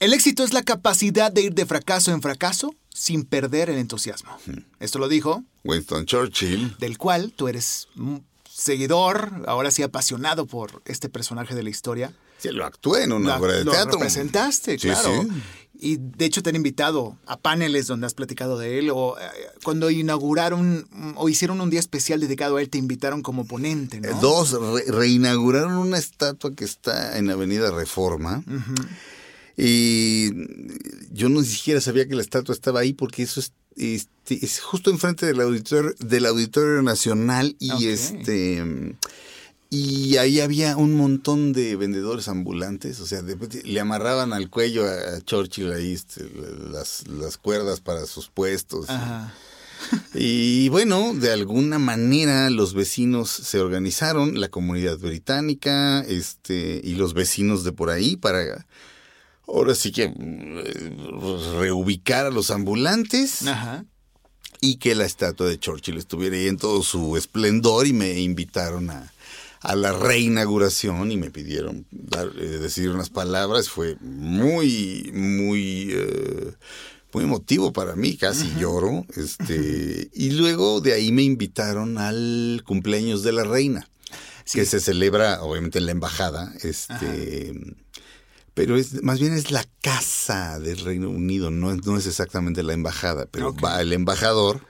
El éxito es la capacidad de ir de fracaso en fracaso sin perder el entusiasmo. Esto lo dijo, Winston Churchill. del cual tú eres un seguidor, ahora sí apasionado por este personaje de la historia. Sí, lo actué en una La- obra de lo teatro. representaste, Sí, claro. sí. Y de hecho te han invitado a paneles donde has platicado de él o eh, cuando inauguraron o hicieron un día especial dedicado a él te invitaron como ponente, Eh, ¿no? Dos, re- reinauguraron una estatua que está en Avenida Reforma. Y yo no siquiera sabía que la estatua estaba ahí porque eso es, este, es justo enfrente del auditorio, del auditorio nacional y este y ahí había un montón de vendedores ambulantes, o sea, de le amarraban al cuello a, a Churchill ahí este, las, las cuerdas para sus puestos. Ajá. Y bueno, de alguna manera los vecinos se organizaron, la comunidad británica, este, y los vecinos de por ahí para ahora sí que eh, reubicar a los ambulantes Ajá. y que la estatua de Churchill estuviera ahí en todo su esplendor y me invitaron a, a la reinauguración y me pidieron dar, eh, decir unas palabras. Fue muy, muy, eh, muy emotivo para mí, casi lloro. Este, y luego de ahí me invitaron al cumpleaños de la reina, que se celebra obviamente en la embajada. Este, pero es más bien es la casa del Reino Unido, no es, no es exactamente la embajada, pero va el embajador.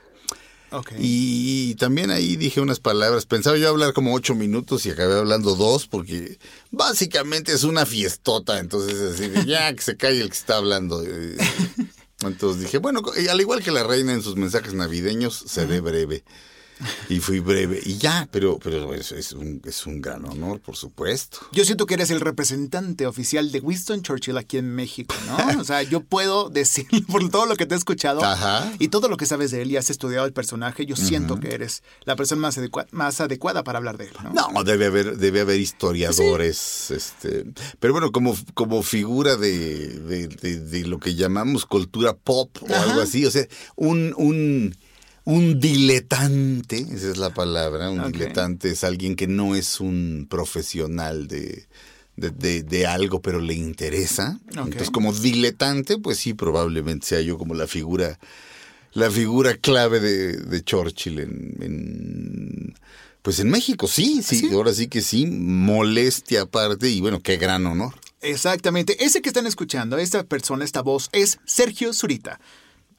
Y también ahí dije unas palabras. Pensaba yo hablar como ocho minutos y acabé hablando dos porque básicamente es una fiestota. Entonces, así de, ya que se calle el que está hablando. Entonces dije, bueno, al igual que la reina en sus mensajes navideños, seré breve. Y fui breve. Y ya, pero, pero es, es un, es un gran honor, por supuesto. Yo siento que eres el representante oficial de Winston Churchill aquí en México, ¿no? O sea, yo puedo decir por todo lo que te he escuchado Ajá. y todo lo que sabes de él y has estudiado el personaje, yo siento que eres la persona más, adecua- más adecuada para hablar de él, ¿no? No, debe haber, debe haber historiadores, este, pero bueno, como, como figura de, de, de- de lo que llamamos cultura pop o Ajá. algo así, o sea, un, un, un diletante, esa es la palabra, un Ok. diletante es alguien que no es un profesional de, de, de- de algo, pero le interesa. Entonces, como diletante, pues sí, probablemente sea yo como la figura, la figura clave de, de Churchill en, en- pues en México, sí, sí, ahora sí que sí, molestia aparte y bueno, qué gran honor. Exactamente. Ese que están escuchando, esta persona, esta voz, es Sergio Zurita.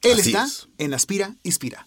Él Así está es. en Aspira, Inspira.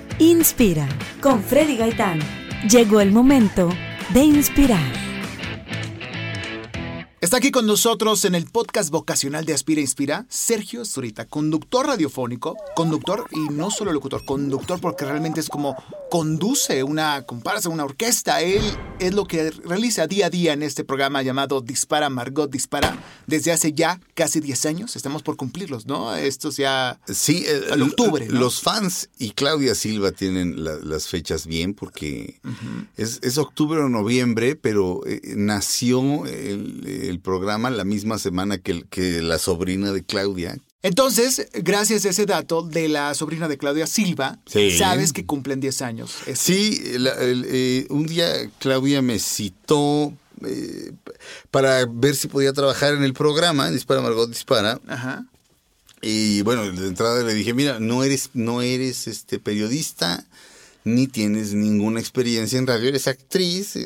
inspira. Con Freddy Gaitán. Llegó el momento de inspirar. Está aquí con nosotros en el podcast vocacional de Aspira Inspira, Sergio Zurita, conductor radiofónico, conductor y no solo locutor, conductor porque realmente es como conduce una comparsa, una orquesta. Él es lo que realiza día a día en este programa llamado Dispara Margot Dispara desde hace ya casi 10 años. Estamos por cumplirlos, ¿no? Esto ya... Sí, eh, Al octubre, ¿no? los fans y Claudia Silva tienen la- las fechas bien porque es, es octubre o noviembre, pero eh, nació el, el programa la misma semana que, el- que la sobrina de Claudia. Entonces, gracias a ese dato de la sobrina de Claudia Silva, Sí. sabes que cumplen 10 años. Sí, la- el, eh, un día Claudia me citó eh, para ver si podía trabajar en el programa, Dispara Margot Dispara. Ajá. Y bueno, de entrada le dije, mira, no eres, no eres este periodista, ni tienes ninguna experiencia en radio, eres actriz. Eh,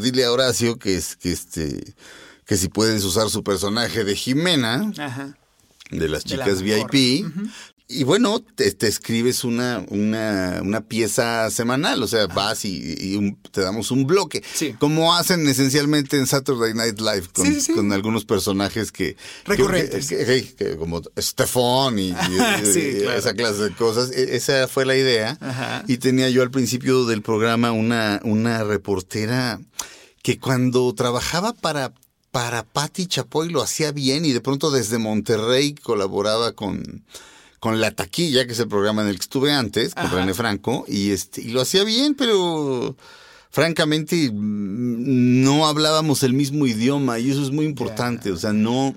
Dile a Horacio que es que este que si puedes usar su personaje de Jimena, Ajá. de las De la chicas. VIP. Y bueno, te, te escribes una, una, una pieza semanal, o sea, vas y, y un- te damos un bloque. Sí. Como hacen esencialmente en Saturday Night Live, con, Sí, sí, sí. con algunos personajes que... Recurrentes. que- que- que- como Stefan y, y- Sí, y claro. esa clase de cosas. E- Esa fue la idea. Ajá. Y tenía yo al principio del programa una, una reportera que cuando trabajaba para para Patti Chapoy lo hacía bien y de pronto desde Monterrey colaboraba con, con La Taquilla, que es el programa en el que estuve antes, con Ajá. René Franco, y, este, y lo hacía bien, pero francamente mm, no hablábamos el mismo idioma y eso es muy importante, o sea, no...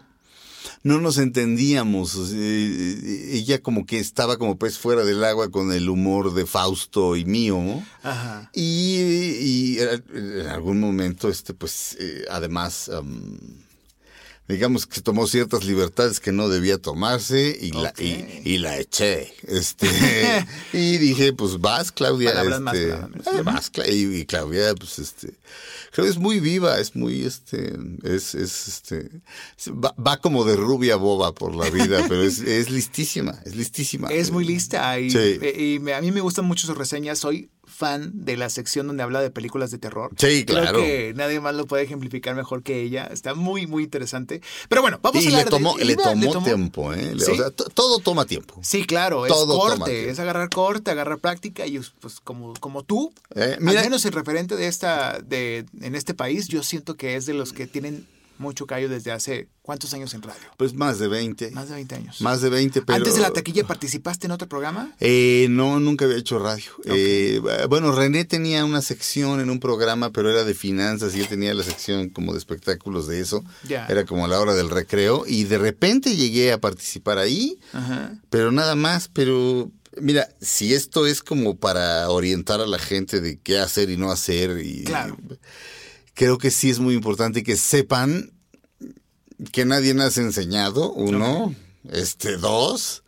No nos entendíamos. o sea, eh, ella como que estaba como pez fuera del agua con el humor de Fausto y mío. ¿no? Ajá. Y, y en algún momento, este, pues, eh, además, digamos que se tomó ciertas libertades que no debía tomarse y, la, y, y la eché. Este, y dije, pues vas, Claudia. Más, este, menos. eh, vas, y, y Claudia, pues, este, creo que es muy viva, es muy, este, es, es, este, va, va como de rubia boba por la vida, pero es, es listísima, es listísima. Es muy lista y, Sí. y me- a mí me gustan mucho sus reseñas. Soy fan de la sección donde habla de películas de terror. Sí, claro. Creo que nadie más lo puede ejemplificar mejor que ella. Está muy, muy interesante. Pero bueno, vamos y a hablar le tomó, de... le iba- tomó tiempo, ¿eh? Le- ¿Sí? O sea, to- todo toma tiempo. Sí, claro, es Todo corte, es agarrar corte, agarrar práctica y pues como, como tú, Eh, mira- al menos el referente de esta, de, en este país, yo siento que es de los que tienen mucho callo desde hace ¿cuántos años en radio? Pues más de 20. Más de 20 años. Más de 20, pero... Antes de la taquilla participaste en otro programa? Eh, no, nunca había hecho radio. Eh, bueno, René tenía una sección en un programa, pero era de finanzas y él tenía la sección como de espectáculos de eso. Ya. Era como la hora del recreo y de repente llegué a participar ahí, Ajá. pero nada más, pero... Mira, si esto es como para orientar a la gente de qué hacer y no hacer, y Claro. Creo que sí es muy importante que sepan que nadie nos ha enseñado, uno, este, dos,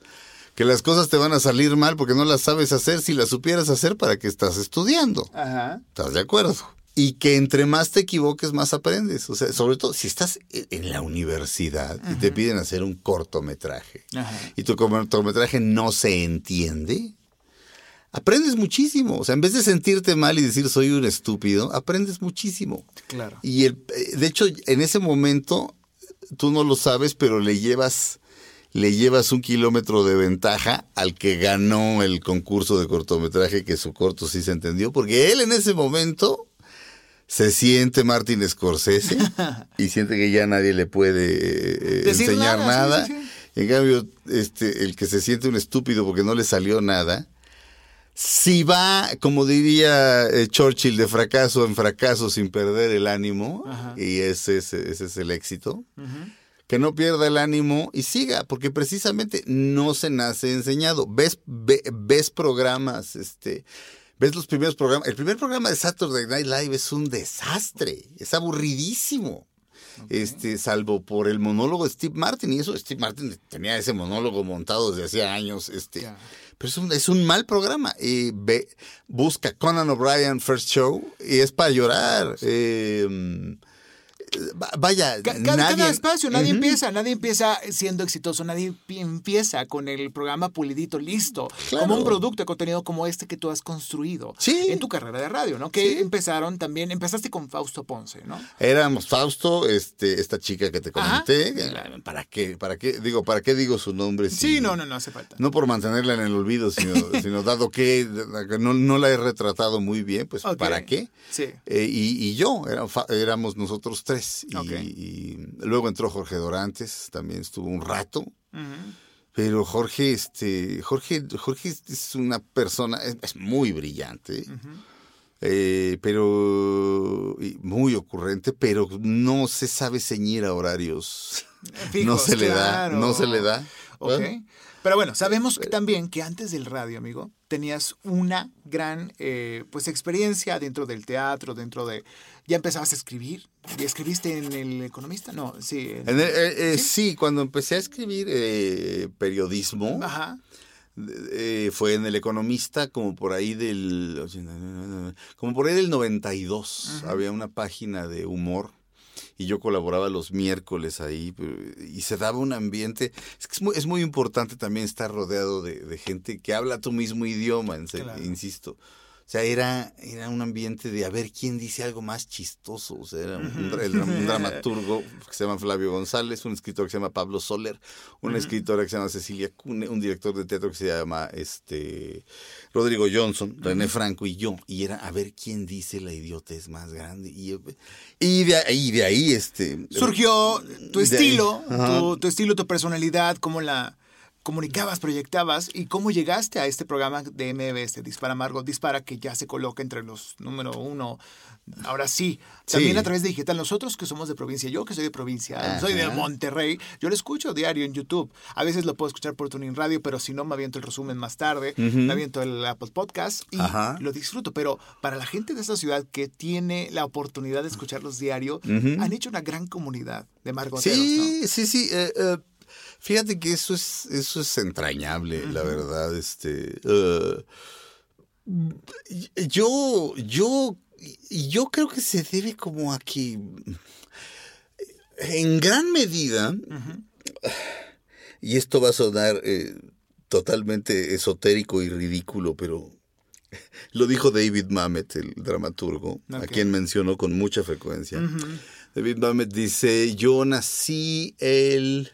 que las cosas te van a salir mal porque no las sabes hacer, si las supieras hacer, ¿para qué estás estudiando? Ajá. ¿Estás de acuerdo? Y que entre más te equivoques, más aprendes. O sea, sobre todo si estás en en la universidad y te piden hacer un cortometraje Ajá. y tu cortometraje no se entiende, aprendes muchísimo. O sea, en vez de sentirte mal y decir soy un estúpido, aprendes muchísimo. Claro. Y el, eh, de hecho, en ese momento, tú no lo sabes, pero le llevas, le llevas un kilómetro de ventaja al que ganó el concurso de cortometraje, que su corto sí se entendió, porque él en ese momento se siente Martin Scorsese y siente que ya nadie le puede eh, enseñar nada, nada. sí, sí, En cambio, este, el que se siente un estúpido porque no le salió nada, si va, como diría eh, Churchill, de fracaso en fracaso sin perder el ánimo, Ajá. y ese, es- ese es el éxito, que no pierda el ánimo y siga, porque precisamente no se nace enseñado. Ves, ve- ves programas, este, ves los primeros programas. El primer programa de Saturday Night Live es un desastre, es aburridísimo. Este, salvo por el monólogo de Steve Martin, y eso Steve Martin tenía ese monólogo montado desde hacía años, este, pero es un, es un mal programa. Y ve, busca Conan O'Brien First Show y es para llorar. Eh, vaya, Ca- Cada, nadie, cada espacio, nadie empieza, nadie empieza siendo exitoso, nadie pi- empieza con el programa pulidito, listo, Claro. como un producto de contenido como este que tú has construido Sí. en tu carrera de radio, ¿no? Que empezaron también, empezaste con Fausto Ponce, ¿no? Éramos Fausto, este, esta chica que te comenté. ¿Para qué? ¿Para qué? Digo, ¿para qué digo su nombre? si- Sí, no, no, no hace falta. No por mantenerla en el olvido, sino, sino dado que no, no la he retratado muy bien, pues. ¿para qué? Sí. Eh, y, y yo, era- éramos nosotros tres. Y, luego entró Jorge Dorantes, también estuvo un rato. Pero Jorge, este, Jorge, Jorge es una persona, es, es muy brillante, eh, pero muy ocurrente, pero no se sabe ceñir a horarios. Fijos, no se le da, no se le da. Bueno, Pero bueno, sabemos que también que antes del radio, amigo, tenías una gran eh, pues experiencia dentro del teatro, dentro de... ¿Ya empezabas a escribir? ¿Y escribiste en El Economista? No, sí. en- el- eh, eh, sí, cuando empecé a escribir eh, periodismo, Ajá. eh, fue en El Economista como por ahí del como por ahí del 92 había una página de humor y yo colaboraba los miércoles ahí y se daba un ambiente es que es muy, es muy importante también estar rodeado de, de gente que habla tu mismo idioma en serio, Claro. insisto O sea, era, era un ambiente de a ver quién dice algo más chistoso. O sea, era un, dramaturgo que se llama Flavio González, un escritor que se llama Pablo Soler, una escritora que se llama Cecilia Cune, un director de teatro que se llama este Rodrigo Johnson, René Franco y yo. Y era a ver quién dice la idiotez más grande. Y, y de ahí, de ahí este, Surgió tu estilo, tu, tu estilo, tu personalidad, cómo la comunicabas, proyectabas y cómo llegaste a este programa de MBS, Dispara Margot Dispara, que ya se coloca entre los número uno. Ahora sí, también Sí. a través de digital. Nosotros que somos de provincia, yo que soy de provincia, soy de. Monterrey, yo lo escucho diario en YouTube. A veces lo puedo escuchar por Tuning Radio, pero si no, me aviento el resumen más tarde, me aviento el Apple Podcast y Ajá. lo disfruto. Pero para la gente de esta ciudad que tiene la oportunidad de escucharlos diario, han hecho una gran comunidad de margoteros, ¿no? Sí, sí, sí. eh, eh, fíjate que eso es, eso es entrañable, la verdad. Este, eh, yo, yo, yo creo que se debe como a que, en gran medida, y esto va a sonar eh, totalmente esotérico y ridículo, pero lo dijo David Mamet, el dramaturgo, a quien mencionó con mucha frecuencia. David Mamet dice, yo nací el,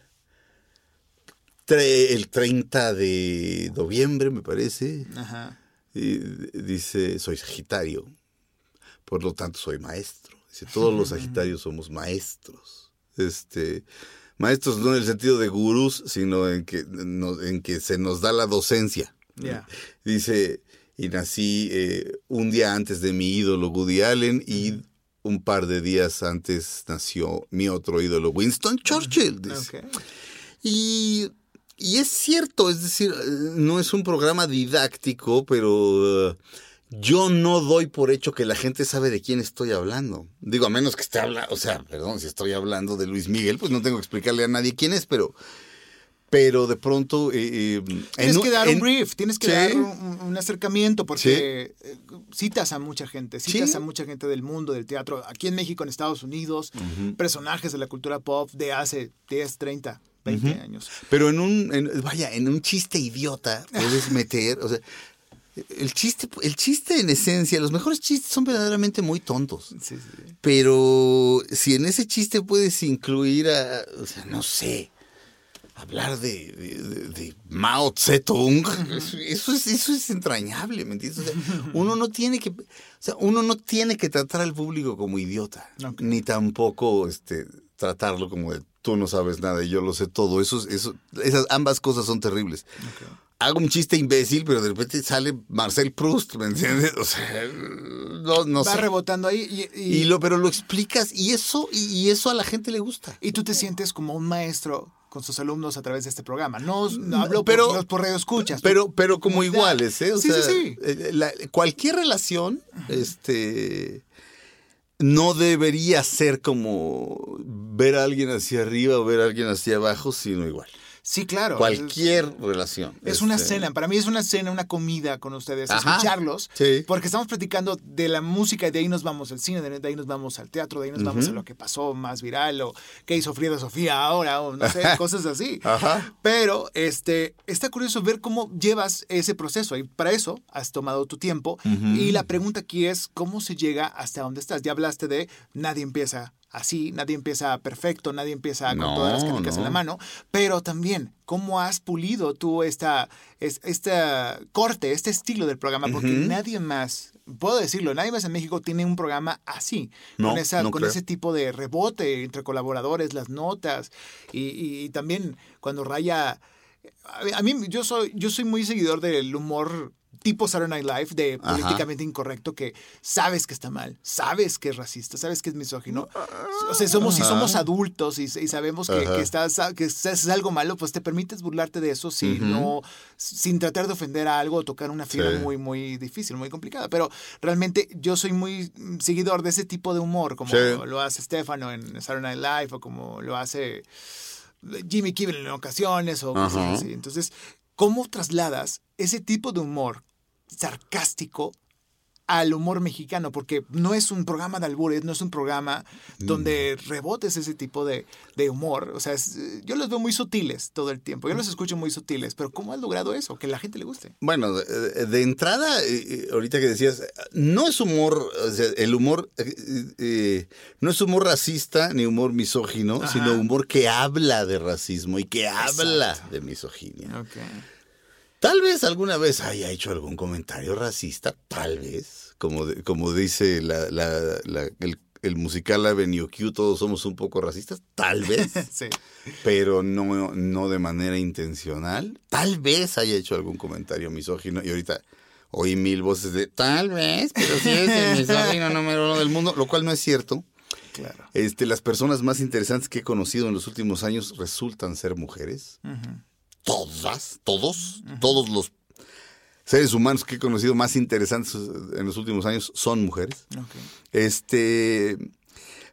el 30 de noviembre, me parece. Ajá. Y dice, soy Sagitario, por lo tanto soy maestro. Dice, todos los Sagitarios somos maestros. Este, maestros no en el sentido de gurús, sino en que, no- en que se nos da la docencia. Dice, y nací eh, un día antes de mi ídolo Woody Allen y un par de días antes nació mi otro ídolo Winston Churchill. dice. Y, y es cierto, es decir, no es un programa didáctico, pero eh, yo no doy por hecho que la gente sabe de quién estoy hablando. Digo, a menos que esté hablando, o sea, perdón, si estoy hablando de Luis Miguel, pues no tengo que explicarle a nadie quién es, pero, pero de pronto... eh, eh, Tienes en que dar un brief, tienes que Sí. dar un, un acercamiento porque eh, citas a mucha gente, citas Sí. a mucha gente del mundo del teatro, aquí en México, en Estados Unidos, personajes de la cultura pop de hace 10, 30, 20 años. Pero en un, en- vaya, en un chiste idiota puedes meter, o sea, el chiste, el chiste en esencia, los mejores chistes son verdaderamente muy tontos. Sí, sí. Pero si en ese chiste puedes incluir a, o sea, no sé, hablar de, de- Mao Zedong, eso, es, eso es entrañable, ¿me entiendes? O sea, uno no tiene que, o sea, uno no tiene que tratar al público como idiota, ni tampoco este, tratarlo como de tú no sabes nada y yo lo sé todo. Eso, eso, esas ambas cosas son terribles. Hago un chiste imbécil, pero de repente sale Marcel Proust, ¿me entiendes? O sea, no, no Va sé. rebotando ahí y, y- Y lo, pero lo explicas y eso, y, eso a la gente le gusta. y tú te sientes como un maestro con sus alumnos a través de este programa. No, no hablo pero- por, por radio escuchas. Pero, pero como iguales, ¿eh? O Sí, sí, sea, sí. eh, la- cualquier relación, este, no debería ser como ver a alguien hacia arriba o ver a alguien hacia abajo, sino igual. Sí, claro. Cualquier relación. Es una este, cena, para mí es una cena, una comida con ustedes, Ajá. escucharlos, Sí. porque estamos platicando de la música y de ahí nos vamos al cine, de ahí nos vamos al teatro, de ahí nos vamos a lo que pasó más viral o qué hizo Frida Sofía ahora o no sé, cosas así. Ajá. Pero este, está curioso ver cómo llevas ese proceso y para eso has tomado tu tiempo y la pregunta aquí es cómo se llega hasta donde estás. Ya hablaste de nadie empieza así, nadie empieza perfecto, nadie empieza con todas las canicas en la mano, pero también cómo has pulido tú esta, es- esta corte, este estilo del programa, porque nadie más, puedo decirlo, nadie más en México tiene un programa así, No, con, esa, con ese tipo de rebote entre colaboradores, las notas, y, y- y también cuando raya... A mí, yo soy, yo soy muy seguidor del humor tipo Saturday Night Live, de Ajá. políticamente incorrecto, que sabes que está mal, sabes que es racista, sabes que es misógino. O sea, somos, si somos adultos y, y sabemos que, que estás, que es algo malo, pues te permites burlarte de eso sin, no, sin tratar de ofender a algo o tocar una fibra Sí. muy, muy difícil, muy complicada. Pero realmente yo soy muy seguidor de ese tipo de humor, como Sí. lo hace Stefano en Saturday Night Live o como lo hace Jimmy Kimmel en ocasiones o cosas así. Entonces, ¿cómo trasladas ese tipo de humor sarcástico al humor mexicano, porque no es un programa de albures, no es un programa donde rebotes ese tipo de, de humor. O sea, es- yo los veo muy sutiles todo el tiempo. Yo los escucho muy sutiles, pero ¿cómo has logrado eso? Que la gente le guste. Bueno, de, de entrada, eh, eh, ahorita que decías, no es humor, o sea, el humor eh, eh, no es humor racista ni humor misógino, Ajá. sino humor que habla de racismo y que habla de misoginia. Tal vez alguna vez haya hecho algún comentario racista, tal vez, como, de- como dice la, la- la- el, el musical Avenue Q, todos somos un poco racistas, tal vez, Sí. pero no, no de manera intencional. Tal vez haya hecho algún comentario misógino y ahorita oí mil voces de tal vez, pero sí es el misógino número uno del mundo, lo cual no es cierto. Claro. Este, las personas más interesantes que he conocido en los últimos años resultan ser mujeres. Todas, todos, todos los seres humanos que he conocido más interesantes en los últimos años son mujeres. Este,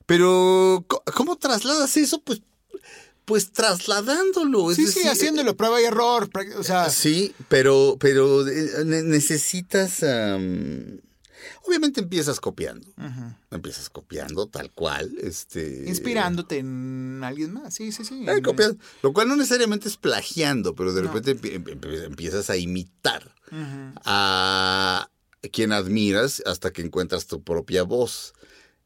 pero ¿cómo trasladas eso? Pues, pues trasladándolo. es Sí, sí, decir, haciéndolo, prueba y error. pra- O sea, Sí, pero, pero eh, ne- necesitas. Obviamente empiezas copiando. Empiezas copiando tal cual. Este, inspirándote en alguien más. Sí, sí, sí. Eh, copias, lo cual no necesariamente es plagiando, pero de No. repente empie- empie- empiezas a imitar a quien admiras hasta que encuentras tu propia voz.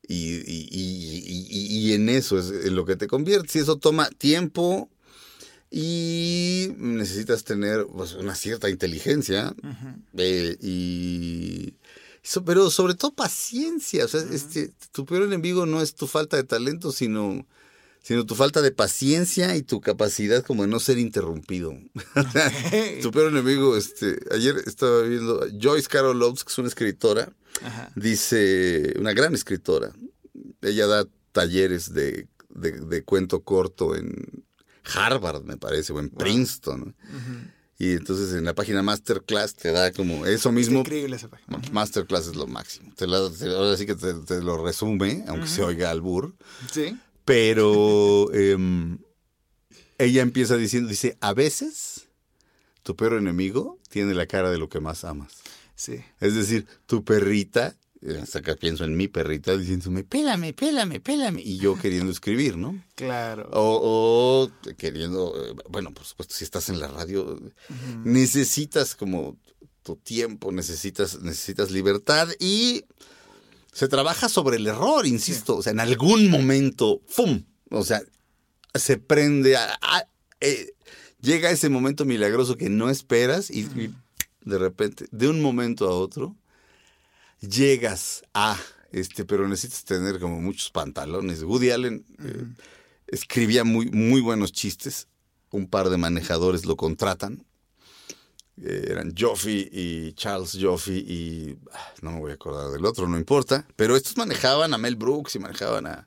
Y, y- y- y- en eso es en lo que te conviertes. Y eso toma tiempo y necesitas tener pues, una cierta inteligencia. Eh, y so- pero sobre todo paciencia. O sea, este, tu peor enemigo no es tu falta de talento, sino, sino tu falta de paciencia y tu capacidad como de no ser interrumpido. Tu peor enemigo, este, ayer estaba viendo Joyce Carol Oates, que es una escritora, dice, una gran escritora. Ella da talleres de, de- de cuento corto en Harvard, me parece, o en Princeton. Ujú. Y entonces en la página Masterclass te da como eso Es mismo. increíble esa página. Ma- Masterclass es lo máximo. Te la- te- ahora sí que te, te lo resume, aunque se oiga albur. Sí. Pero em, ella empieza diciendo, dice, a veces tu peor enemigo tiene la cara de lo que más amas. Sí. Es decir, tu perrita, hasta acá pienso en mi perrita diciéndome, pélame, pélame, pélame. Y yo queriendo escribir, ¿no? Claro. O, o queriendo, eh, bueno, por supuesto, si estás en la radio, necesitas como tu tiempo, necesitas, necesitas libertad y se trabaja sobre el error, insisto. O sea, en algún momento, ¡fum! O sea, se prende, a- a- eh, llega ese momento milagroso que no esperas y, y de repente, de un momento a otro, llegas a, este, pero necesitas tener como muchos pantalones. Woody Allen eh, escribía muy, muy buenos chistes. Un par de manejadores lo contratan. Eh, eran Joffy y Charles Joffy y ah, no me voy a acordar del otro, no importa. Pero estos manejaban a Mel Brooks y manejaban a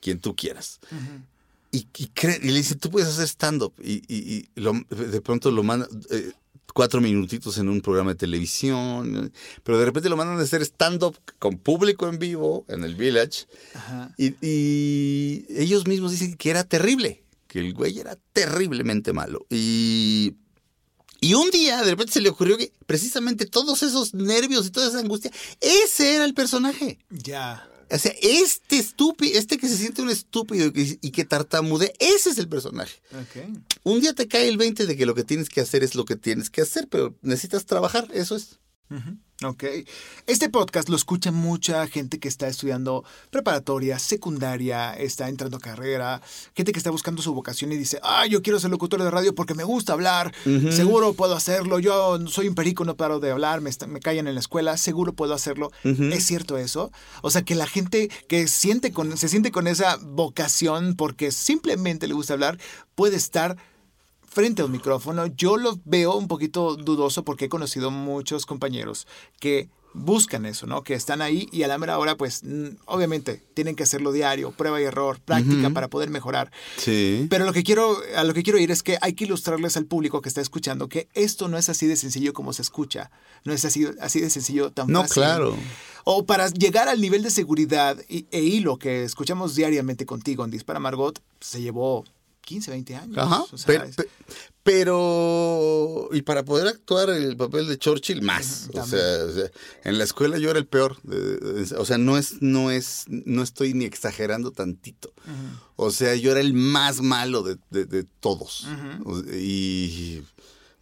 quien tú quieras. Y, y, le dice, tú puedes hacer stand-up. Y, y- lo- de pronto lo mandan eh, cuatro minutitos en un programa de televisión. Pero de repente lo mandan a hacer stand-up con público en vivo en el Village. Ajá. Y, y ellos mismos dicen que era terrible, que el güey era terriblemente malo. Y, y un día de repente se le ocurrió que precisamente todos esos nervios y toda esa angustia, ese era el personaje. Ya. O sea, este estúpido, este que se siente un estúpido y que, y que tartamude, ese es el personaje. Un día te cae el 20 de que lo que tienes que hacer es lo que tienes que hacer, pero necesitas trabajar, eso es. Ok. Este podcast lo escucha mucha gente que está estudiando preparatoria, secundaria, está entrando a carrera, gente que está buscando su vocación y dice, ah, yo quiero ser locutor de radio porque me gusta hablar, seguro puedo hacerlo, yo soy un perico, no paro de hablar, me, me callan en la escuela, seguro puedo hacerlo. ¿Es cierto eso? O sea, que la gente que siente con, se siente con esa vocación porque simplemente le gusta hablar, puede estar frente a un micrófono, yo lo veo un poquito dudoso porque he conocido muchos compañeros que buscan eso, ¿no? Que están ahí y a la mera hora, pues, obviamente, tienen que hacerlo diario, prueba y error, práctica para poder mejorar. Sí. Pero lo que quiero, a lo que quiero ir es que hay que ilustrarles al público que está escuchando que esto no es así de sencillo como se escucha. No es así, así de sencillo tan No, fácil. claro. O para llegar al nivel de seguridad y- e hilo que escuchamos diariamente contigo en Dispara Margot, se llevó 15, 20 años. Ajá. O sea, pero, es- pe- pero- y para poder actuar el papel de Churchill más. O, sea, o sea, en la escuela yo era el peor. o sea, no es, no es, no estoy ni exagerando tantito. O sea, yo era el más malo de, de- de todos. Y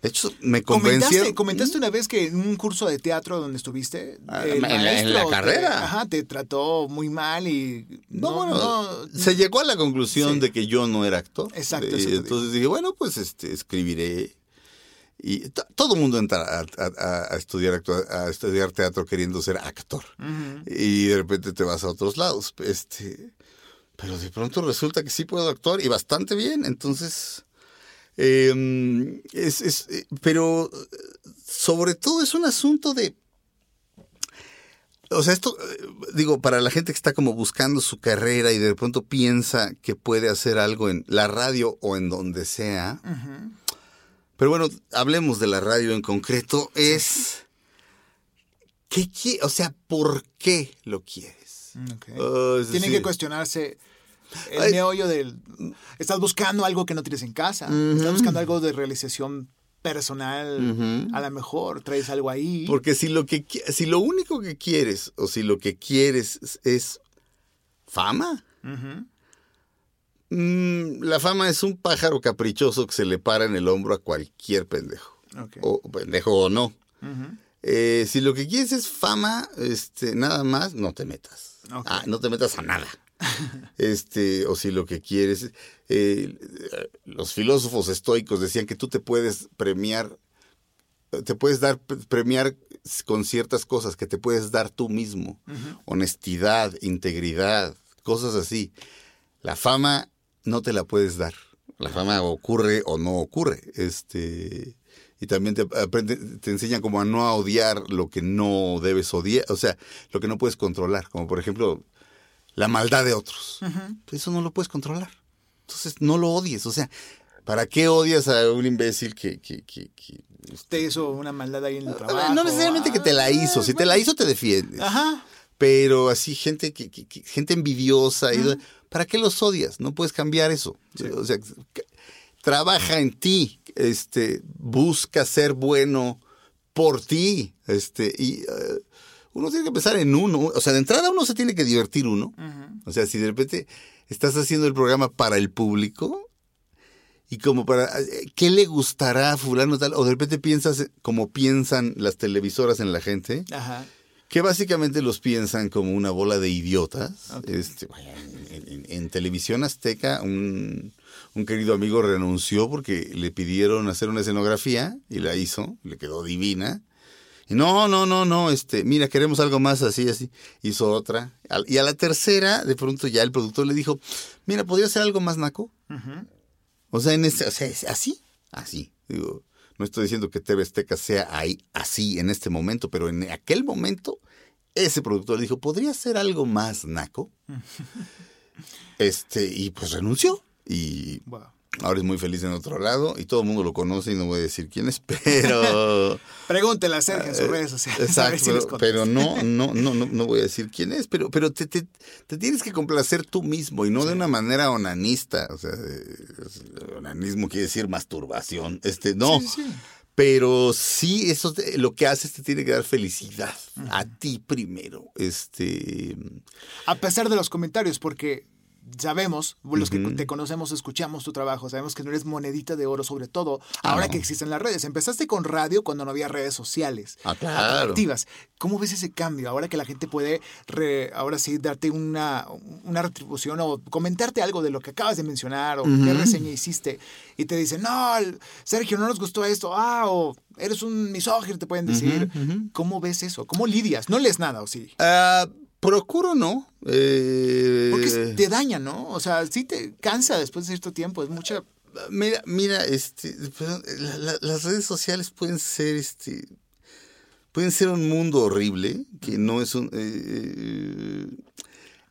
de hecho me convencieron. comentaste una vez que en un curso de teatro donde estuviste, Ah, el en la- en la maestro te- carrera. ajá, te trató muy mal y No, no, bueno, no- se llegó a la conclusión Sí. de que yo no era actor. Exacto, Eh, entonces dije, bueno, pues este, escribiré. Y todo el mundo entra a, a- a estudiar a estudiar teatro queriendo ser actor. Y de repente te vas a otros lados. Este, pero de pronto resulta que sí puedo actuar y bastante bien. Entonces, eh, es, es, eh, pero sobre todo es un asunto de o sea, esto, eh, digo, para la gente que está como buscando su carrera y de pronto piensa que puede hacer algo en la radio o en donde sea. Pero bueno, hablemos de la radio en concreto. Es. ¿Qué qui- O sea, ¿por qué lo quieres? Ok. Oh, es Tienen decir, que cuestionarse el Ay. meollo del... Estás buscando algo que no tienes en casa. Estás buscando algo de realización personal. A lo mejor traes algo ahí. Porque si lo, que, si lo único que quieres o si lo que quieres es- es fama, mm, la fama es un pájaro caprichoso que se le para en el hombro a cualquier pendejo. O pendejo o no. Eh, si lo que quieres es fama, este, nada más, no te metas. Ok. Ah, no te metas a nada. Este, o si lo que quieres, eh, los filósofos estoicos decían que tú te puedes premiar, te puedes dar premiar con ciertas cosas que te puedes dar tú mismo, honestidad, integridad, cosas así. La fama no te la puedes dar. La fama ocurre o no ocurre. Este y también te aprende, te enseñan como a no odiar lo que no debes odiar, o sea, lo que no puedes controlar, como por ejemplo la maldad de otros. Eso no lo puedes controlar. Entonces no lo odies, o sea, ¿para qué odias a un imbécil que, que, que, que- Te hizo una maldad ahí en el A trabajo. no necesariamente que te la hizo, si te la hizo te defiendes. Ajá. Pero así gente que, gente envidiosa, y- ¿para qué los odias? No puedes cambiar eso. O sea, trabaja en ti, este, busca ser bueno por ti, este, y eh, uno tiene que pensar en uno, o sea, de entrada uno se tiene que divertir uno. O sea, si de repente estás haciendo el programa para el público y como para eh, qué le gustará a fulano tal, o de repente piensas como piensan las televisoras en la gente, Ajá. que básicamente los piensan como una bola de idiotas. Este, en- en televisión azteca, un, un querido amigo renunció porque le pidieron hacer una escenografía y la hizo, le quedó divina. Y no, no, no, no, este, mira, queremos algo más así, así. Hizo otra. Y a la tercera, de pronto ya el productor le dijo, mira, ¿podría ser algo más naco? O sea, en este, o sea, así, así. Digo, no estoy diciendo que TV Azteca sea ahí, así en este momento, pero en aquel momento, ese productor le dijo, ¿podría ser algo más naco? este, y pues renunció. Y Wow. Ahora es muy feliz en otro lado, y todo el mundo lo conoce, y no voy a decir quién es, pero. Pregúntele a Sergio en sus redes sociales. Exacto, si pero, pero no, no, no, no, voy a decir quién es, pero, pero te, te, te tienes que complacer tú mismo y no de una manera onanista. O sea, eh, onanismo quiere decir masturbación. Este, no. Sí, sí, sí. Pero sí, eso te- lo que haces te tiene que dar felicidad a ti primero. Este, A pesar de los comentarios, porque sabemos, los que te conocemos, escuchamos tu trabajo, sabemos que no eres monedita de oro, sobre todo Ah, ahora no. que existen las redes. Empezaste con radio cuando no había redes sociales Ah, claro. activas. ¿Cómo ves ese cambio? Ahora que la gente puede, re- ahora sí, darte una, una retribución o comentarte algo de lo que acabas de mencionar o qué reseña hiciste y te dicen, no, Sergio, no nos gustó esto, ah, o eres un misógino, te pueden decir. ¿Cómo ves eso? ¿Cómo lidias? No lees nada, ¿o sí? Procuro no. eh, Porque te daña, ¿no? O sea, sí te cansa después de cierto tiempo. Es mucha. Mira, mira, este, perdón, la- la- las redes sociales pueden ser, este, pueden ser un mundo horrible que no es un. eh,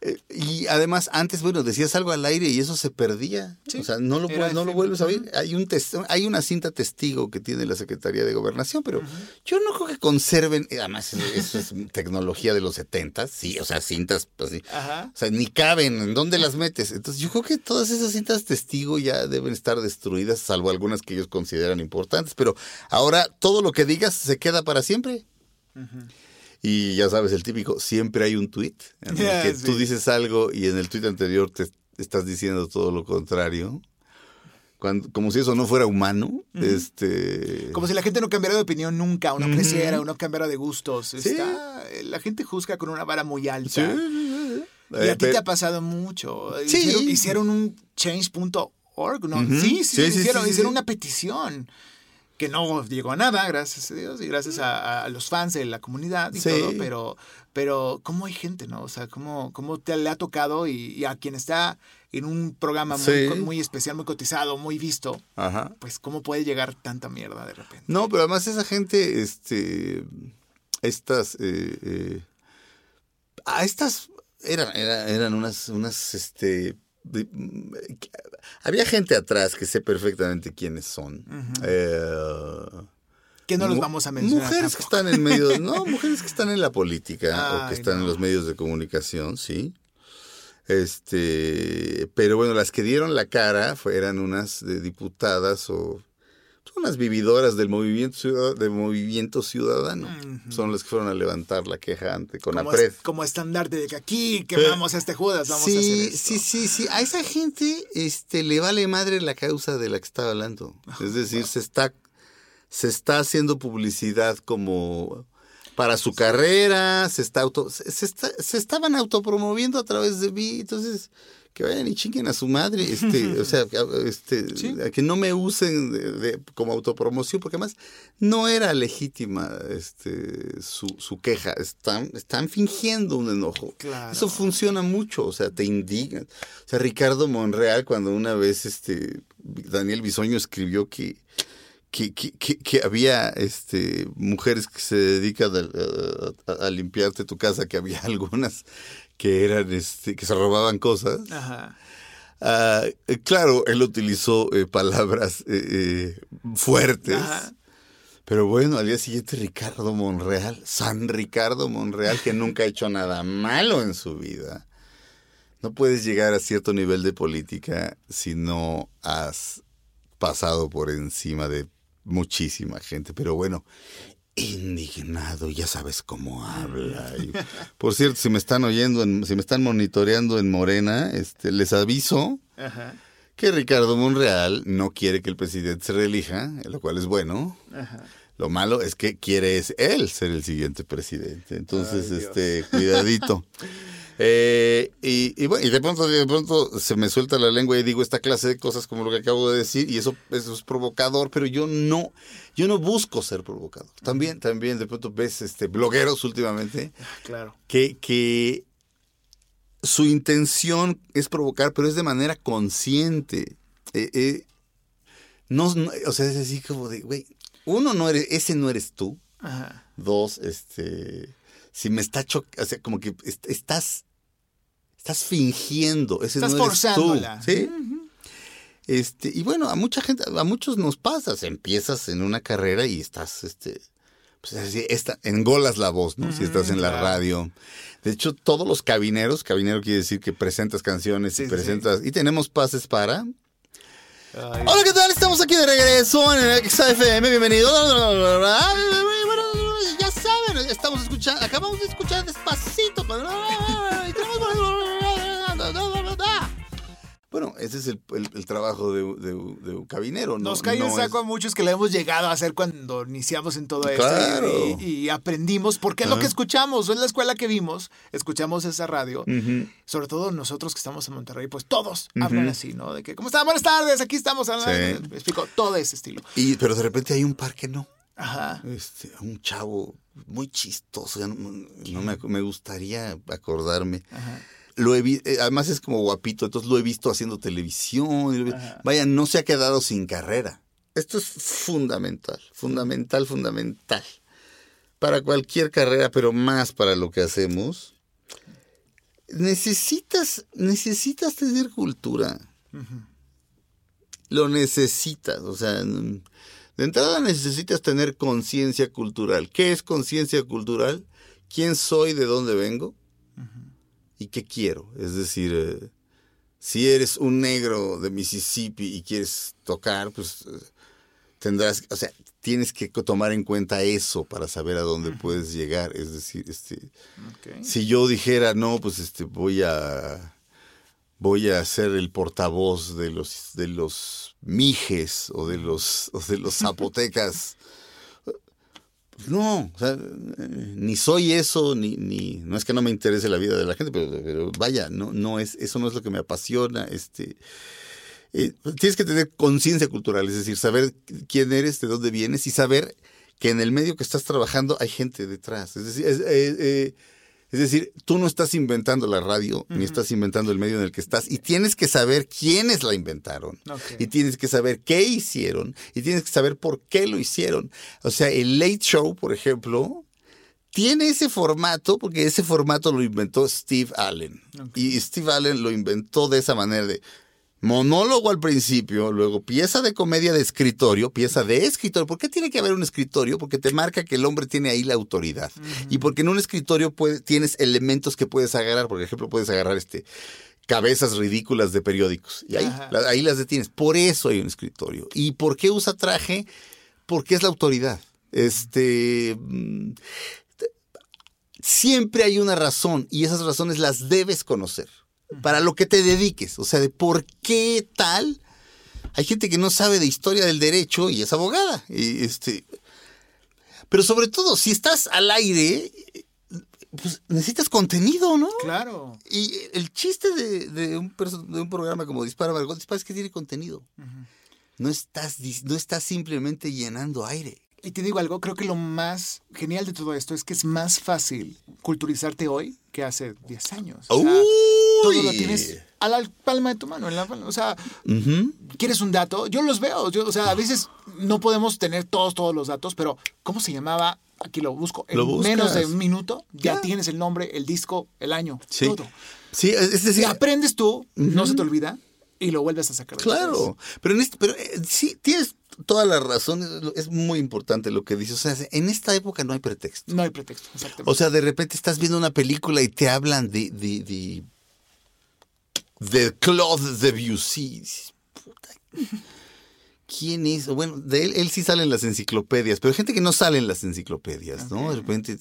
Eh, y además, antes, bueno, decías algo al aire y eso se perdía. Sí, o sea, no lo, no lo vuelves a oír. Hay, un hay una cinta testigo que tiene la Secretaría de Gobernación, pero yo no creo que conserven. eh, Además, eso es tecnología de los 70, sí, o sea, cintas así. Ajá. O sea, ni caben, ¿en dónde las metes? Entonces, yo creo que todas esas cintas testigo ya deben estar destruidas, salvo algunas que ellos consideran importantes. Pero ahora todo lo que digas se queda para siempre. Y ya sabes, el típico, siempre hay un tweet en el que sí. tú dices algo y en el tweet anterior te estás diciendo todo lo contrario. Cuando, como si eso no fuera humano. este Como si la gente no cambiara de opinión nunca, o no creciera, o no cambiara de gustos. Sí. Está- la gente juzga con una vara muy alta. Sí. Y Eh, a ti pe- te ha pasado mucho. Sí. Hicieron, hicieron un change.org, ¿no? Ujú. Sí, sí, Sí, sí, hicieron, hicieron una petición que no llegó a nada, gracias a Dios, y gracias a, a los fans de la comunidad y Sí. todo, pero, pero ¿cómo hay gente, no? O sea, ¿cómo, cómo te le ha tocado y, y a quien está en un programa muy, Sí. co- muy especial, muy cotizado, muy visto, Ajá. pues cómo puede llegar tanta mierda de repente? No, pero además esa gente, este, estas, eh, eh, a estas eran, era- eran unas, unas, este, de- mm, había gente atrás que sé perfectamente quiénes son. Eh, Que no los vamos a mencionar. Mujeres que están en medio, no, mujeres que están en la política o que están no. en los medios de comunicación, sí. Este, pero bueno, las que dieron la cara fue- eran unas de diputadas o pues, unas vividoras del movimiento ciudad- del movimiento ciudadano. Son las que fueron a levantar la queja ante como, Conapred. es- como estandarte de que aquí quemamos a este Judas, vamos a hacer esto. sí, sí, sí. A esa gente este, le vale madre la causa de la que estaba hablando. Es decir, se está, se está haciendo publicidad como para su carrera, se está auto, se, se está- se estaban autopromoviendo a través de mí, entonces que vayan y chinguen a su madre, este, o sea, este, Sí. a que no me usen de- de- como autopromoción, porque además no era legítima este, su, su queja, están, están fingiendo un enojo. Claro. Eso funciona mucho, o sea, te indigna. O sea, Ricardo Monreal, cuando una vez este Daniel Bisoño escribió que, que, que, que- que había este mujeres que se dedican a, a- a limpiarte tu casa, que había algunas que eran este, que se robaban cosas. Ajá. Ah, claro, él utilizó eh, palabras eh, eh, fuertes. Ajá. Pero bueno, al día siguiente Ricardo Monreal, San Ricardo Monreal, que nunca ha hecho nada malo en su vida. No puedes llegar a cierto nivel de política si no has pasado por encima de muchísima gente. Pero bueno, indignado, ya sabes cómo habla. Y, por cierto, si me están oyendo, en- si me están monitoreando en Morena, este, les aviso Ajá. que Ricardo Monreal no quiere que el presidente se reelija, lo cual es bueno. Ajá. Lo malo es que quiere es él ser el siguiente presidente. Entonces, Ay, este, cuidadito. Eh, y, y bueno, y de pronto, de pronto se me suelta la lengua y digo esta clase de cosas como lo que acabo de decir, y eso, eso es provocador, pero yo no, yo no busco ser provocador. También, también de pronto ves este blogueros últimamente Claro. que, que su intención es provocar, pero es de manera consciente. Eh, eh, no, no- o sea, es así como de, güey, uno no eres, ese no eres tú. Ajá. Dos, este, si me está chocando, o sea, como que est- estás, estás fingiendo, ese Estás no eres forzándola. tú. ¿sí? Este, y bueno, a mucha gente, a muchos nos pasa, empiezas en una carrera y estás, este, pues así, esta, engolas la voz, ¿no? si estás en la claro. radio. De hecho, todos los cabineros, cabinero quiere decir que presentas canciones Sí, y sí, presentas, y tenemos pases para. Ay, Hola, ¿qué tal? Estamos aquí de regreso en el XFM, bienvenido. Ya saben, estamos escuchando, acabamos de escuchar despacito. Bueno, ese es el, el- el trabajo de, de- de un cabinero, ¿no? Nos cae el No saco es- a muchos que le hemos llegado a hacer cuando iniciamos en todo esto. Claro. Y, y- y aprendimos, porque es lo que escuchamos, es la escuela que vimos, escuchamos esa radio. Sobre todo nosotros que estamos en Monterrey, pues todos hablan así, ¿no? De que, ¿cómo están? Buenas tardes, aquí estamos. Sí. Me explico, todo ese estilo. Y, pero de repente hay un par que no. Ajá. Este, un chavo muy chistoso. no me, me gustaría acordarme. Ajá. Lo he vi- eh, además es como guapito, entonces lo he visto haciendo televisión. Ajá. Vaya, no se ha quedado sin carrera. Esto es fundamental, fundamental, fundamental. Para cualquier carrera, pero más para lo que hacemos. necesitas, necesitas tener cultura. Lo necesitas, o sea, de entrada necesitas tener conciencia cultural. ¿Qué es conciencia cultural? ¿Quién soy, de dónde vengo? ¿Y qué quiero? Es decir, eh, si eres un negro de Mississippi y quieres tocar, pues eh, tendrás, o sea, tienes que tomar en cuenta eso para saber a dónde puedes llegar. Es decir, este, si yo dijera, no, pues este, voy a, voy a ser el portavoz de los, de los mijes o de los, o de los zapotecas. No, o sea, ni soy eso, ni, ni, no es que no me interese la vida de la gente, pero, vaya, no, no es, eso no es lo que me apasiona, este, eh, tienes que tener conciencia cultural, es decir, saber quién eres, de dónde vienes y saber que en el medio que estás trabajando hay gente detrás, es decir, es, eh, eh, es decir, tú no estás inventando la radio, ni estás inventando el medio en el que estás, y tienes que saber quiénes la inventaron, y tienes que saber qué hicieron, y tienes que saber por qué lo hicieron. O sea, el Late Show, por ejemplo, tiene ese formato porque ese formato lo inventó Steve Allen. Y Steve Allen lo inventó de esa manera de monólogo al principio, luego pieza de comedia de escritorio, pieza de escritorio. ¿Por qué tiene que haber un escritorio? Porque te marca que el hombre tiene ahí la autoridad. Y porque en un escritorio tienes elementos que puedes agarrar. Por ejemplo, puedes agarrar este cabezas ridículas de periódicos. Y ahí, ahí las detienes. Por eso hay un escritorio. ¿Y por qué usa traje? Porque es la autoridad. Este. Mm, siempre hay una razón y esas razones las debes conocer para lo que te dediques. O sea, de por qué tal. Hay gente que no sabe de historia del derecho y es abogada. Y este, pero sobre todo, si estás al aire, pues necesitas contenido, ¿no? Claro. Y el chiste de, un, de un, programa como Dispara Margot Dispara es que tiene contenido. no, estás, no estás simplemente llenando aire. Y te digo algo, creo que lo más genial de todo esto es que es más fácil culturizarte hoy que hace 10 años. O todo lo tienes a la palma de tu mano. o sea, ¿quieres un dato? Yo los veo. Yo, o sea, a veces no podemos tener todos, todos los datos, pero ¿cómo se llamaba? Aquí lo busco. En menos de un minuto ya tienes el nombre, el disco, el año, todo. Sí, es decir, si aprendes tú, no se te olvida y lo vuelves a sacar. Claro, pero, en este, pero eh, sí, tienes toda la razón, es muy importante lo que dices. O sea, en esta época no hay pretexto. No hay pretexto, exactamente. O sea, de repente estás viendo una película y te hablan de, de, de, de Claude Debussy. Puta. ¿Quién es? Bueno, de él, él sí sale en las enciclopedias, pero hay gente que no sale en las enciclopedias, ¿no? De repente.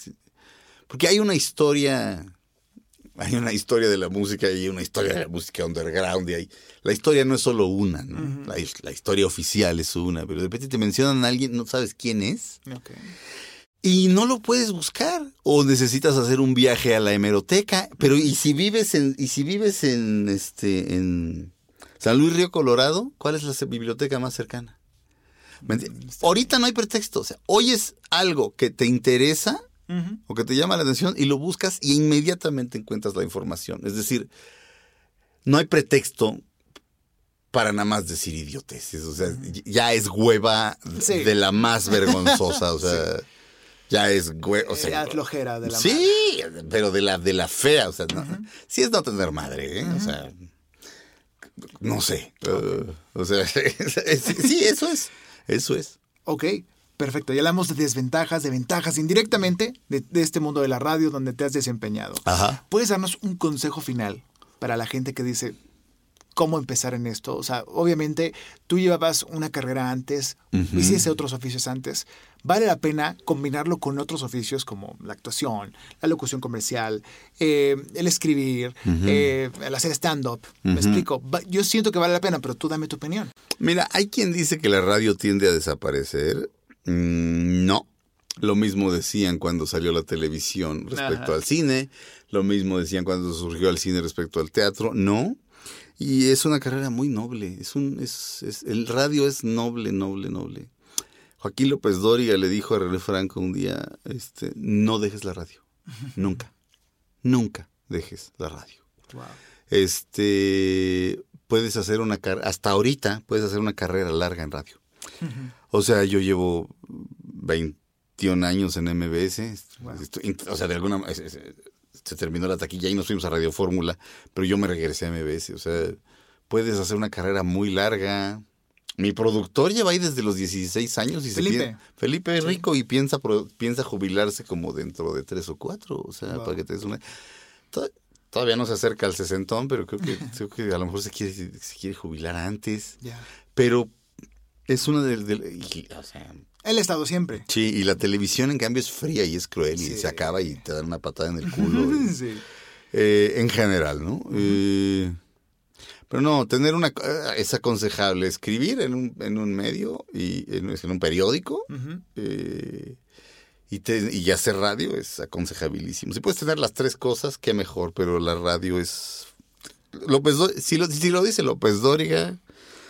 Porque hay una historia hay una historia de la música y una historia de la música underground. Y hay, la historia no es solo una, ¿no? la, historia oficial es una, pero de repente te mencionan a alguien, no sabes quién es. Y no lo puedes buscar. O necesitas hacer un viaje a la hemeroteca. Pero ¿y si vives en, y si vives en este en San Luis Río Colorado? ¿Cuál es la biblioteca más cercana? Mm, Ahorita no hay pretexto. O sea, oyes algo que te interesa o que te llama la atención y lo buscas y inmediatamente encuentras la información. Es decir, no hay pretexto para nada más decir idioteces. O sea, ya es hueva de la más vergonzosa. O sea, ya es hueva. O sea, flojera de la Sí, pero de la, de la fea. O sea, sí es no tener madre. ¿eh? O sea, no sé. Uh, o sea, sí, eso es. Eso es. Ok. Perfecto, ya hablamos de desventajas, de ventajas indirectamente de, este mundo de la radio donde te has desempeñado. Ajá. ¿Puedes darnos un consejo final para la gente que dice cómo empezar en esto? O sea, obviamente tú llevabas una carrera antes, hiciste otros oficios antes. ¿Vale la pena combinarlo con otros oficios como la actuación, la locución comercial, eh, el escribir, eh, el hacer stand-up? Me explico. Yo siento que vale la pena, pero tú dame tu opinión. Mira, hay quien dice que la radio tiende a desaparecer Mm, no. Lo mismo decían cuando salió la televisión respecto al cine, lo mismo decían cuando surgió el cine respecto al teatro, no. Y es una carrera muy noble, es un, es, el radio es noble, noble, noble. Joaquín López Dóriga le dijo a René Franco un día, este, no dejes la radio, nunca, nunca dejes la radio. Este, puedes hacer una hasta ahorita puedes hacer una carrera larga en radio. O sea, yo llevo 21 años en MBS. o sea, de alguna se terminó la taquilla y nos fuimos a Radio Fórmula, pero yo me regresé a MBS. O sea, puedes hacer una carrera muy larga. Mi productor lleva ahí desde los 16 años y Felipe. se piensa, Felipe es rico y piensa piensa jubilarse como dentro de tres o cuatro, o sea, Wow. para que te des una To- Todavía no se acerca al sesentón, pero creo que, creo que a lo mejor se quiere, se quiere jubilar antes. Ya. Pero es una de, de- y, o sea, Ha estado siempre. sí, y la televisión en cambio es fría y es cruel y se acaba y te dan una patada en el culo. y- sí. eh, en general, ¿no? Eh, pero no, tener una... eh, es aconsejable escribir en un, en un medio y en, en un periódico eh, y, te- y hacer radio es aconsejabilísimo. Si puedes tener las tres cosas, qué mejor, pero la radio es... López si, lo, si lo dice López Dóriga,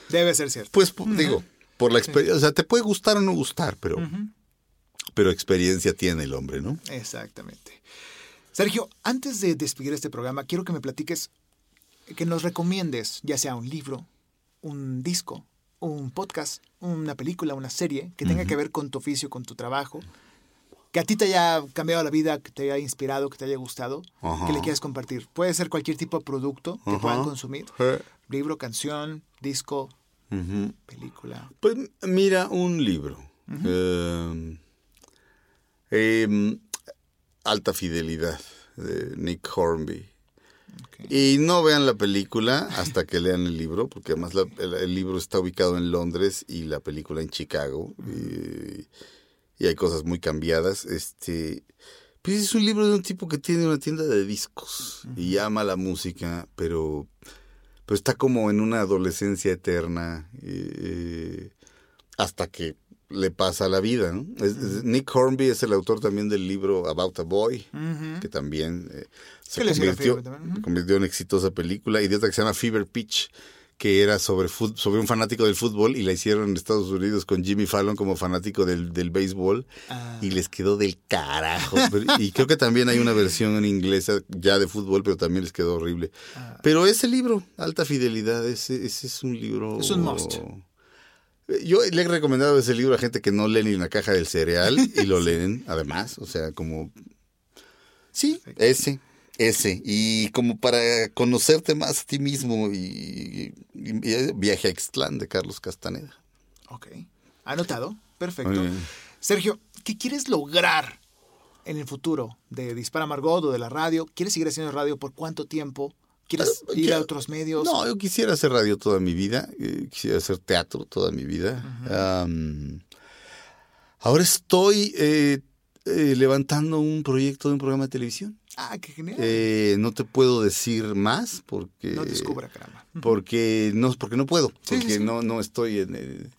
Debe ser cierto. pues po- digo, por la experiencia, o sea, te puede gustar o no gustar, pero, pero experiencia tiene el hombre, ¿no? Exactamente. Sergio, antes de despedir este programa, quiero que me platiques, que nos recomiendes, ya sea un libro, un disco, un podcast, una película, una serie, que tenga que ver con tu oficio, con tu trabajo, que a ti te haya cambiado la vida, que te haya inspirado, que te haya gustado, que le quieras compartir. Puede ser cualquier tipo de producto que puedan consumir. Libro, canción, disco, Ujú. película. Pues mira, un libro. Eh, em, Alta Fidelidad, de Nick Hornby. Y no vean la película hasta que lean el libro, porque además la- el, el libro está ubicado en Londres y la película en Chicago. Y, y hay cosas muy cambiadas. Este, pues es un libro de un tipo que tiene una tienda de discos y ama la música, pero, pero está como en una adolescencia eterna eh, hasta que le pasa la vida. ¿no? Es- es- Nick Hornby es el autor también del libro About a Boy que también eh, se convirtió, en exitosa película, y de otra que se llama Fever Pitch, que era sobre, sobre un fanático del fútbol, y la hicieron en Estados Unidos con Jimmy Fallon como fanático del, del béisbol, Ah. y les quedó del carajo. Y creo que también hay una versión en inglesa ya de fútbol, pero también les quedó horrible. Ah. Pero ese libro, Alta Fidelidad, ese, ese es un libro... Es un must. Yo le he recomendado ese libro a gente que no lee ni la caja del cereal y lo leen, además, o sea, como... Sí, ese, ese. Y como para conocerte más a ti mismo y, y- y Viaje a Ixtlán de Carlos Castaneda. Ok. Anotado. Perfecto. Sergio, ¿qué quieres lograr en el futuro de Dispara Margot o de la radio? ¿Quieres seguir haciendo radio por cuánto tiempo? ¿Quieres Eh, ir quiero- a otros medios? No, yo quisiera hacer radio toda mi vida, eh, quisiera hacer teatro toda mi vida. Ahora estoy eh, eh, levantando un proyecto de un programa de televisión. Ah, qué genial. Eh, no te puedo decir más porque no descubra, caramba. porque no porque no puedo Sí, porque sí. no no estoy en el-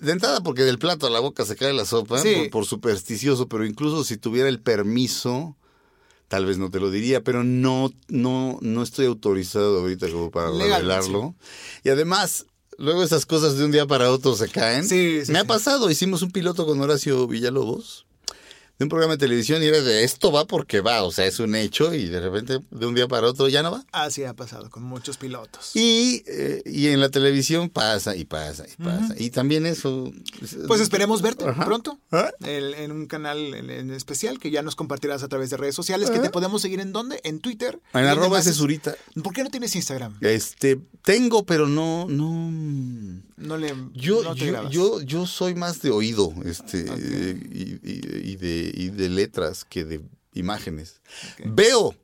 de entrada porque del plato a la boca se cae la sopa Sí. por, por supersticioso pero incluso si tuviera el permiso tal vez no te lo diría pero no no no estoy autorizado ahorita como para Legal, revelarlo y además luego esas cosas de un día para otro se caen Sí, sí, me ha pasado hicimos un piloto con Horacio Villalobos de un programa de televisión y era de esto va porque va, o sea, es un hecho y de repente de un día para otro ya no va. Así ha pasado con muchos pilotos. Y, eh, y en la televisión pasa y pasa y pasa. Y también eso... Pues esperemos verte Ajá. pronto ¿Ah? el- en un canal en, en especial que ya nos compartirás a través de redes sociales. Que te podemos seguir en dónde? En Twitter. En ¿Dónde arroba Zurita. ¿Por qué no tienes Instagram? Este, tengo, pero no, no... No le. Yo, no te yo, yo, yo soy más de oído este, y, y- y de, y de letras que de imágenes. Veo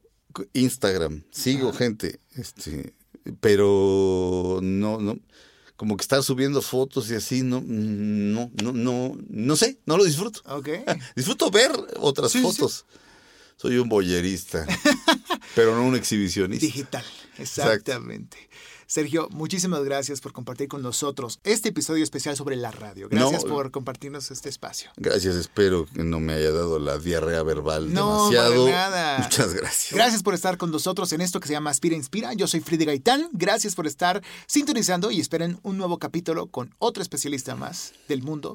Instagram, sigo gente, este, pero no, no, como que estar subiendo fotos y así, no, no, no, no, no sé, no lo disfruto. Ok. Disfruto ver otras Sí, sí, fotos. Soy un boyerista, pero no un exhibicionista. Digital, exactamente. Sergio, muchísimas gracias por compartir con nosotros este episodio especial sobre la radio. Gracias No. por compartirnos este espacio. Gracias, espero que no me haya dado la diarrea verbal No, demasiado. para nada. Muchas gracias. Gracias por estar con nosotros en esto que se llama Aspira Inspira. Yo soy Frida Gaitán. Gracias por estar sintonizando y esperen un nuevo capítulo con otro especialista más del mundo